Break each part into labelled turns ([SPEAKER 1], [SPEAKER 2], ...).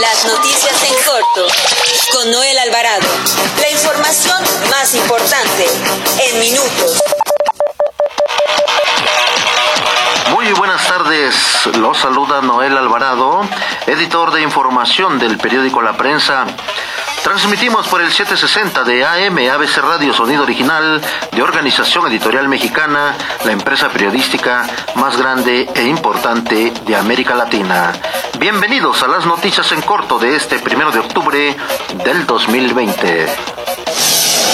[SPEAKER 1] Las noticias en corto con Noel Alvarado. La información más importante en minutos.
[SPEAKER 2] Muy buenas tardes, los saluda Noel Alvarado, editor de información del periódico La Prensa. Transmitimos por el 760 de AM ABC Radio Sonido Original de Organización Editorial Mexicana, la empresa periodística más grande e importante de América Latina. Bienvenidos a las noticias en corto de este primero de octubre del 2020.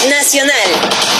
[SPEAKER 1] Nacional.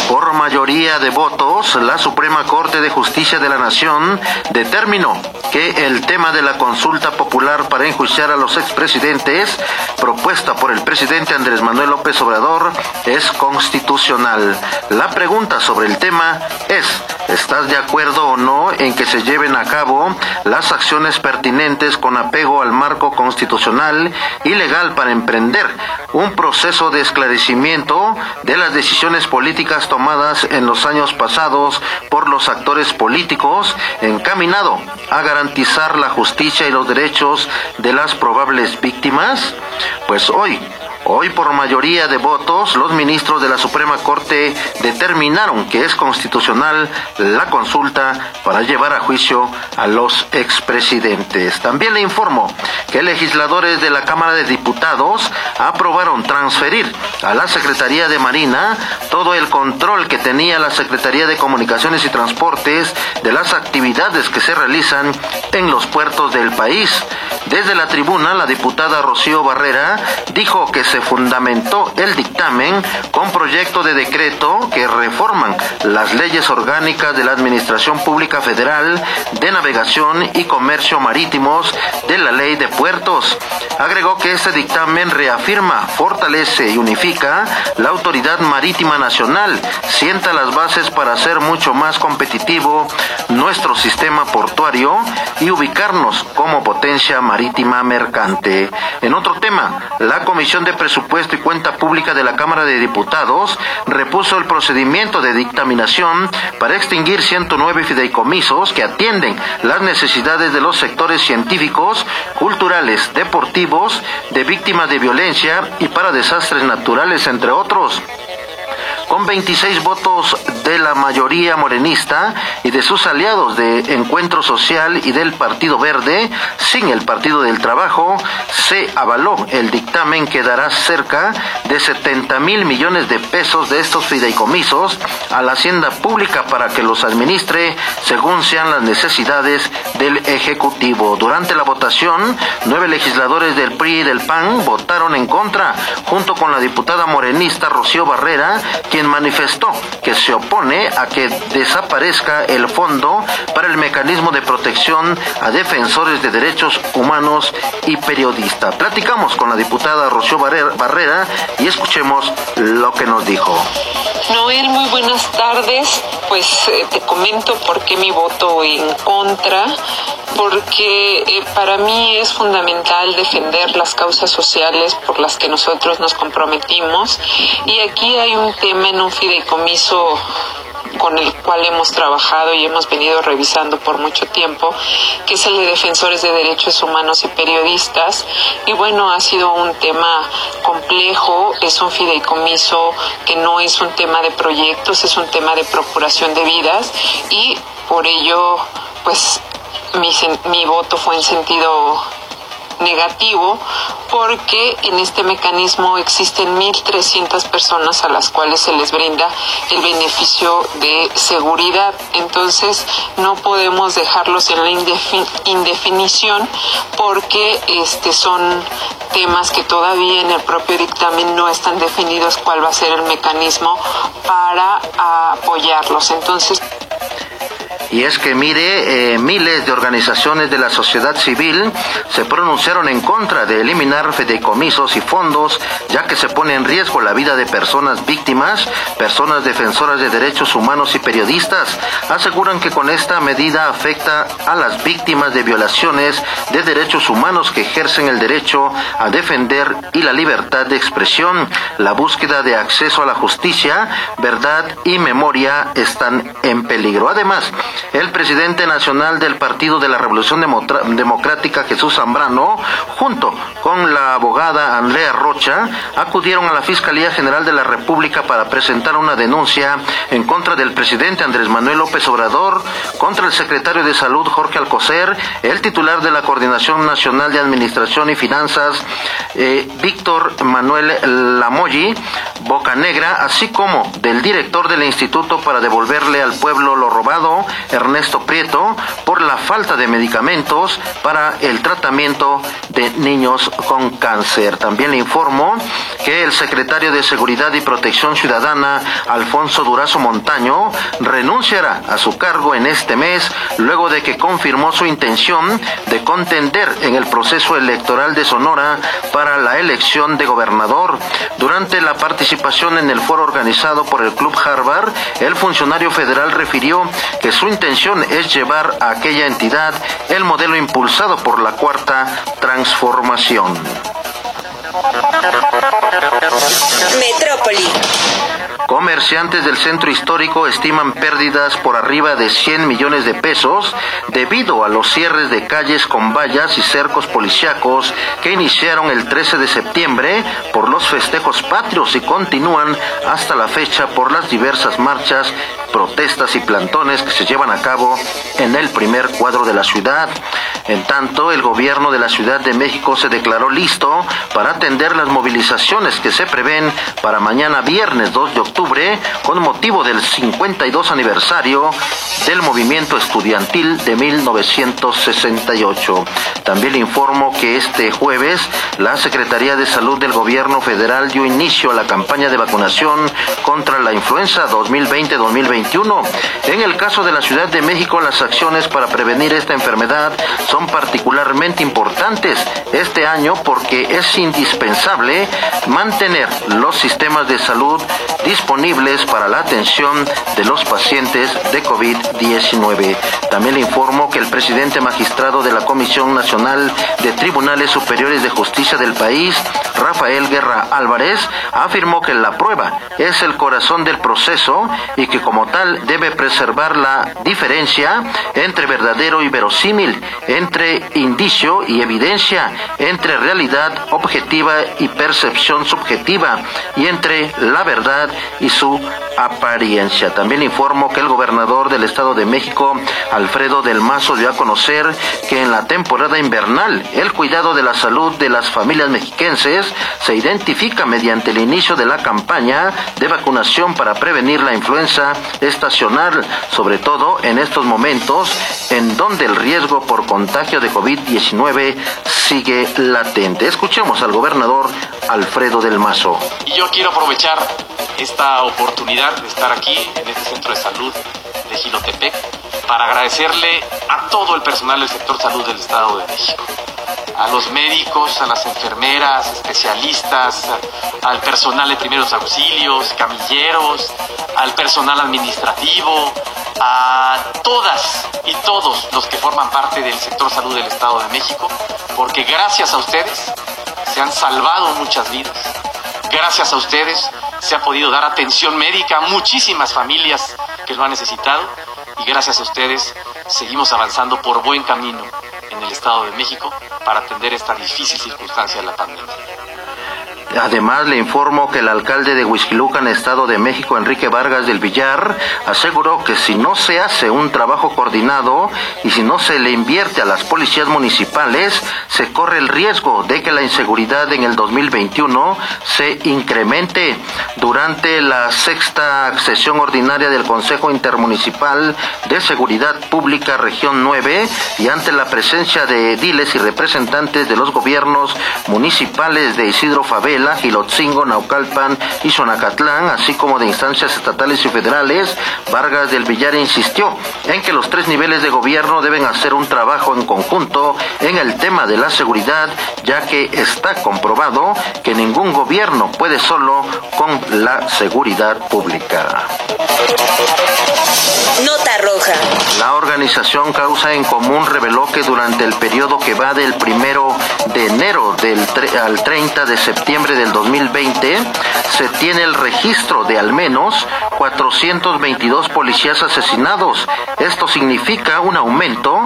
[SPEAKER 2] Por mayoría de votos, la Suprema Corte de Justicia de la Nación determinó que el tema de la consulta popular para enjuiciar a los expresidentes, propuesta por el presidente Andrés Manuel López Obrador, es constitucional. La pregunta sobre el tema es, ¿estás de acuerdo o no en que se lleven a cabo las acciones pertinentes con apego al marco constitucional y legal para emprender un proceso de esclarecimiento de las decisiones políticas tomadas en los años pasados por los actores políticos encaminado a garantizar la justicia y los derechos de las probables víctimas? Pues hoy Hoy, por mayoría de votos, los ministros de la Suprema Corte determinaron que es constitucional la consulta para llevar a juicio a los expresidentes. También le informo que legisladores de la Cámara de Diputados aprobaron transferir a la Secretaría de Marina todo el control que tenía la Secretaría de Comunicaciones y Transportes de las actividades que se realizan en los puertos del país. Desde la tribuna, la diputada Rocío Barrera dijo que se fundamentó el dictamen con proyecto de decreto que reforman las leyes orgánicas de la Administración Pública Federal de Navegación y Comercio Marítimos de la Ley de Puertos. Agregó que este dictamen reafirma, fortalece y unifica la Autoridad Marítima Nacional, sienta las bases para hacer mucho más competitivo nuestro sistema portuario y ubicarnos como potencia marítima mercante. En otro tema, la Comisión de Presupuesto y Cuenta Pública de la Cámara de Diputados repuso el procedimiento de dictaminación para extinguir 109 fideicomisos que atienden las necesidades de los sectores científicos, culturales, deportivos, de víctimas de violencia y para desastres naturales, entre otros con 26 votos de la mayoría morenista y de sus aliados de Encuentro Social y del Partido Verde, sin el Partido del Trabajo, se avaló el dictamen que dará cerca de 70 mil millones de pesos de estos fideicomisos a la hacienda pública para que los administre según sean las necesidades del Ejecutivo. Durante la votación, nueve legisladores del PRI y del PAN votaron en contra, junto con la diputada morenista Rocío Barrera, quien manifestó que se opone a que desaparezca el fondo para el mecanismo de protección a defensores de derechos humanos y periodistas. Platicamos con la diputada Rocío Barrera y escuchemos lo que nos dijo.
[SPEAKER 3] Noel, muy buenas tardes. Pues eh, te comento por qué mi voto en contra, porque eh, para mí es fundamental defender las causas sociales por las que nosotros nos comprometimos y aquí hay un tema en un fideicomiso con el cual hemos trabajado y hemos venido revisando por mucho tiempo, que es el de defensores de derechos humanos y periodistas. Y bueno, ha sido un tema complejo, es un fideicomiso que no es un tema de proyectos, es un tema de procuración de vidas y por ello, pues mi, mi voto fue en sentido negativo porque en este mecanismo existen 1.300 personas a las cuales se les brinda el beneficio de seguridad. Entonces no podemos dejarlos en la indefinición porque este, son temas que todavía en el propio dictamen no están definidos cuál va a ser el mecanismo para apoyarlos. Entonces
[SPEAKER 2] y es que mire, eh, miles de organizaciones de la sociedad civil se pronunciaron en contra de eliminar fideicomisos y fondos, ya que se pone en riesgo la vida de personas víctimas, personas defensoras de derechos humanos y periodistas. Aseguran que con esta medida afecta a las víctimas de violaciones de derechos humanos que ejercen el derecho a defender y la libertad de expresión. La búsqueda de acceso a la justicia, verdad y memoria están en peligro. Además, el presidente nacional del Partido de la Revolución Democrática, Jesús Zambrano, junto con la abogada Andrea Rocha, acudieron a la Fiscalía General de la República para presentar una denuncia en contra del presidente Andrés Manuel López Obrador, contra el secretario de Salud Jorge Alcocer, el titular de la Coordinación Nacional de Administración y Finanzas, eh, Víctor Manuel Lamoyi, Boca Negra, así como del director del Instituto para devolverle al pueblo lo robado, Ernesto Prieto, por la falta de medicamentos para el tratamiento de niños con cáncer. También le informo que el secretario de Seguridad y Protección Ciudadana, Alfonso Durazo Montaño, renunciará a su cargo en este mes luego de que confirmó su intención de contender en el proceso electoral de Sonora para la elección de gobernador. Durante la participación en el foro organizado por el Club Harvard, el funcionario federal refirió que su intención es llevar a aquella entidad el modelo impulsado por la cuarta transformación.
[SPEAKER 1] Metrópoli.
[SPEAKER 2] Comerciantes del centro histórico estiman pérdidas por arriba de 100 millones de pesos debido a los cierres de calles con vallas y cercos policíacos que iniciaron el 13 de septiembre por los festejos patrios y continúan hasta la fecha por las diversas marchas, protestas y plantones que se llevan a cabo en el primer cuadro de la ciudad. En tanto, el gobierno de la Ciudad de México se declaró listo para atender las movilizaciones que se prevén para mañana viernes 2 de octubre con motivo del 52 aniversario del movimiento estudiantil de 1968. También informo que este jueves la Secretaría de Salud del Gobierno Federal dio inicio a la campaña de vacunación contra la influenza 2020-2021. En el caso de la Ciudad de México, las acciones para prevenir esta enfermedad son particularmente importantes este año porque es indispensable mantener los sistemas de salud disponibles para la atención de los pacientes de COVID-19. También le informo que el presidente magistrado de la Comisión Nacional de Tribunales Superiores de Justicia del país, Rafael Guerra Álvarez, afirmó que la prueba es el corazón del proceso y que como tal debe preservar la diferencia entre verdadero y verosímil, entre indicio y evidencia, entre realidad objetiva y percepción subjetiva y entre la verdad y su apariencia. También informo que el gobernador del Estado de México, Alfredo del Mazo, dio a conocer que en la temporada invernal el cuidado de la salud de las familias mexiquenses se identifica mediante el inicio de la campaña de vacunación para prevenir la influenza estacional, sobre todo en estos momentos en donde el riesgo por contagio de COVID-19 sigue latente. Escuchemos al gobernador Alfredo del Mazo.
[SPEAKER 4] Y yo quiero aprovechar esta oportunidad de estar aquí en este centro de salud de Gilotepec para agradecerle a todo el personal del sector salud del Estado de México, a los médicos, a las enfermeras, especialistas, al personal de primeros auxilios, camilleros, al personal administrativo, a todas y todos los que forman parte del sector salud del Estado de México, porque gracias a ustedes se han salvado muchas vidas. Gracias a ustedes se ha podido dar atención médica a muchísimas familias que lo han necesitado y gracias a ustedes seguimos avanzando por buen camino en el Estado de México para atender esta difícil circunstancia de la pandemia.
[SPEAKER 2] Además, le informo que el alcalde de Huizquilucan, Estado de México, Enrique Vargas del Villar, aseguró que si no se hace un trabajo coordinado y si no se le invierte a las policías municipales, se corre el riesgo de que la inseguridad en el 2021 se incremente. Durante la sexta sesión ordinaria del Consejo Intermunicipal de Seguridad Pública Región 9 y ante la presencia de ediles y representantes de los gobiernos municipales de Isidro Fabel, Gilotzingo, Naucalpan y Sonacatlán, así como de instancias estatales y federales, Vargas del Villar insistió en que los tres niveles de gobierno deben hacer un trabajo en conjunto en el tema de la seguridad, ya que está comprobado que ningún gobierno puede solo con la seguridad pública.
[SPEAKER 1] Nota roja.
[SPEAKER 2] La organización Causa en Común reveló que durante el periodo que va del primero de enero del al 30 de septiembre del 2020 se tiene el registro de al menos 422 policías asesinados. Esto significa un aumento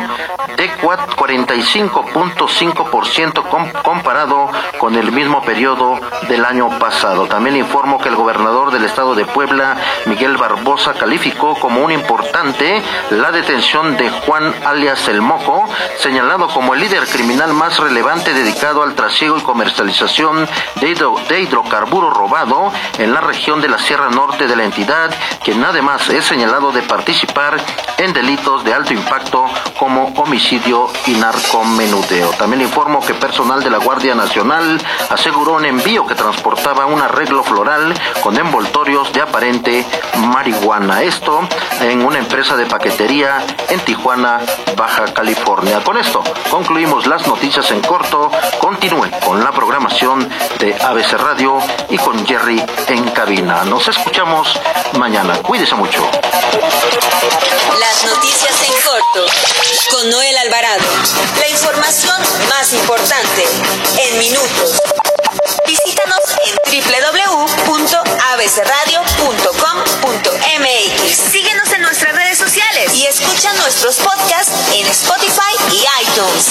[SPEAKER 2] de 45.5% comparado con el mismo periodo del año pasado. También informo que el gobernador del estado de Puebla, Miguel Barbosa, calificó como un importante la detención de Juan alias El Moco, señalado como el líder criminal más relevante dedicado al trasiego y comercialización de, de hidrocarburo robado en la región de la Sierra Norte de la entidad, quien además es señalado de participar en delitos de alto impacto como homicidio y narcomenudeo. También informo que personal de la Guardia Nacional aseguró un envío que transportaba un arreglo floral con envoltorios de aparente marihuana. Esto en una empresa de paquetería en Tijuana, Baja California. Con esto concluimos las noticias en corto. Continúen con la programación de ABC Radio y con Jerry en cabina. Nos escuchamos mañana. Cuídese mucho.
[SPEAKER 1] Las noticias en corto con Noel Alvarado. La información más importante en minutos. Visítanos en www.abcradio.com.mx. Síguenos en nuestras redes sociales y escucha nuestros podcasts en Spotify y iTunes.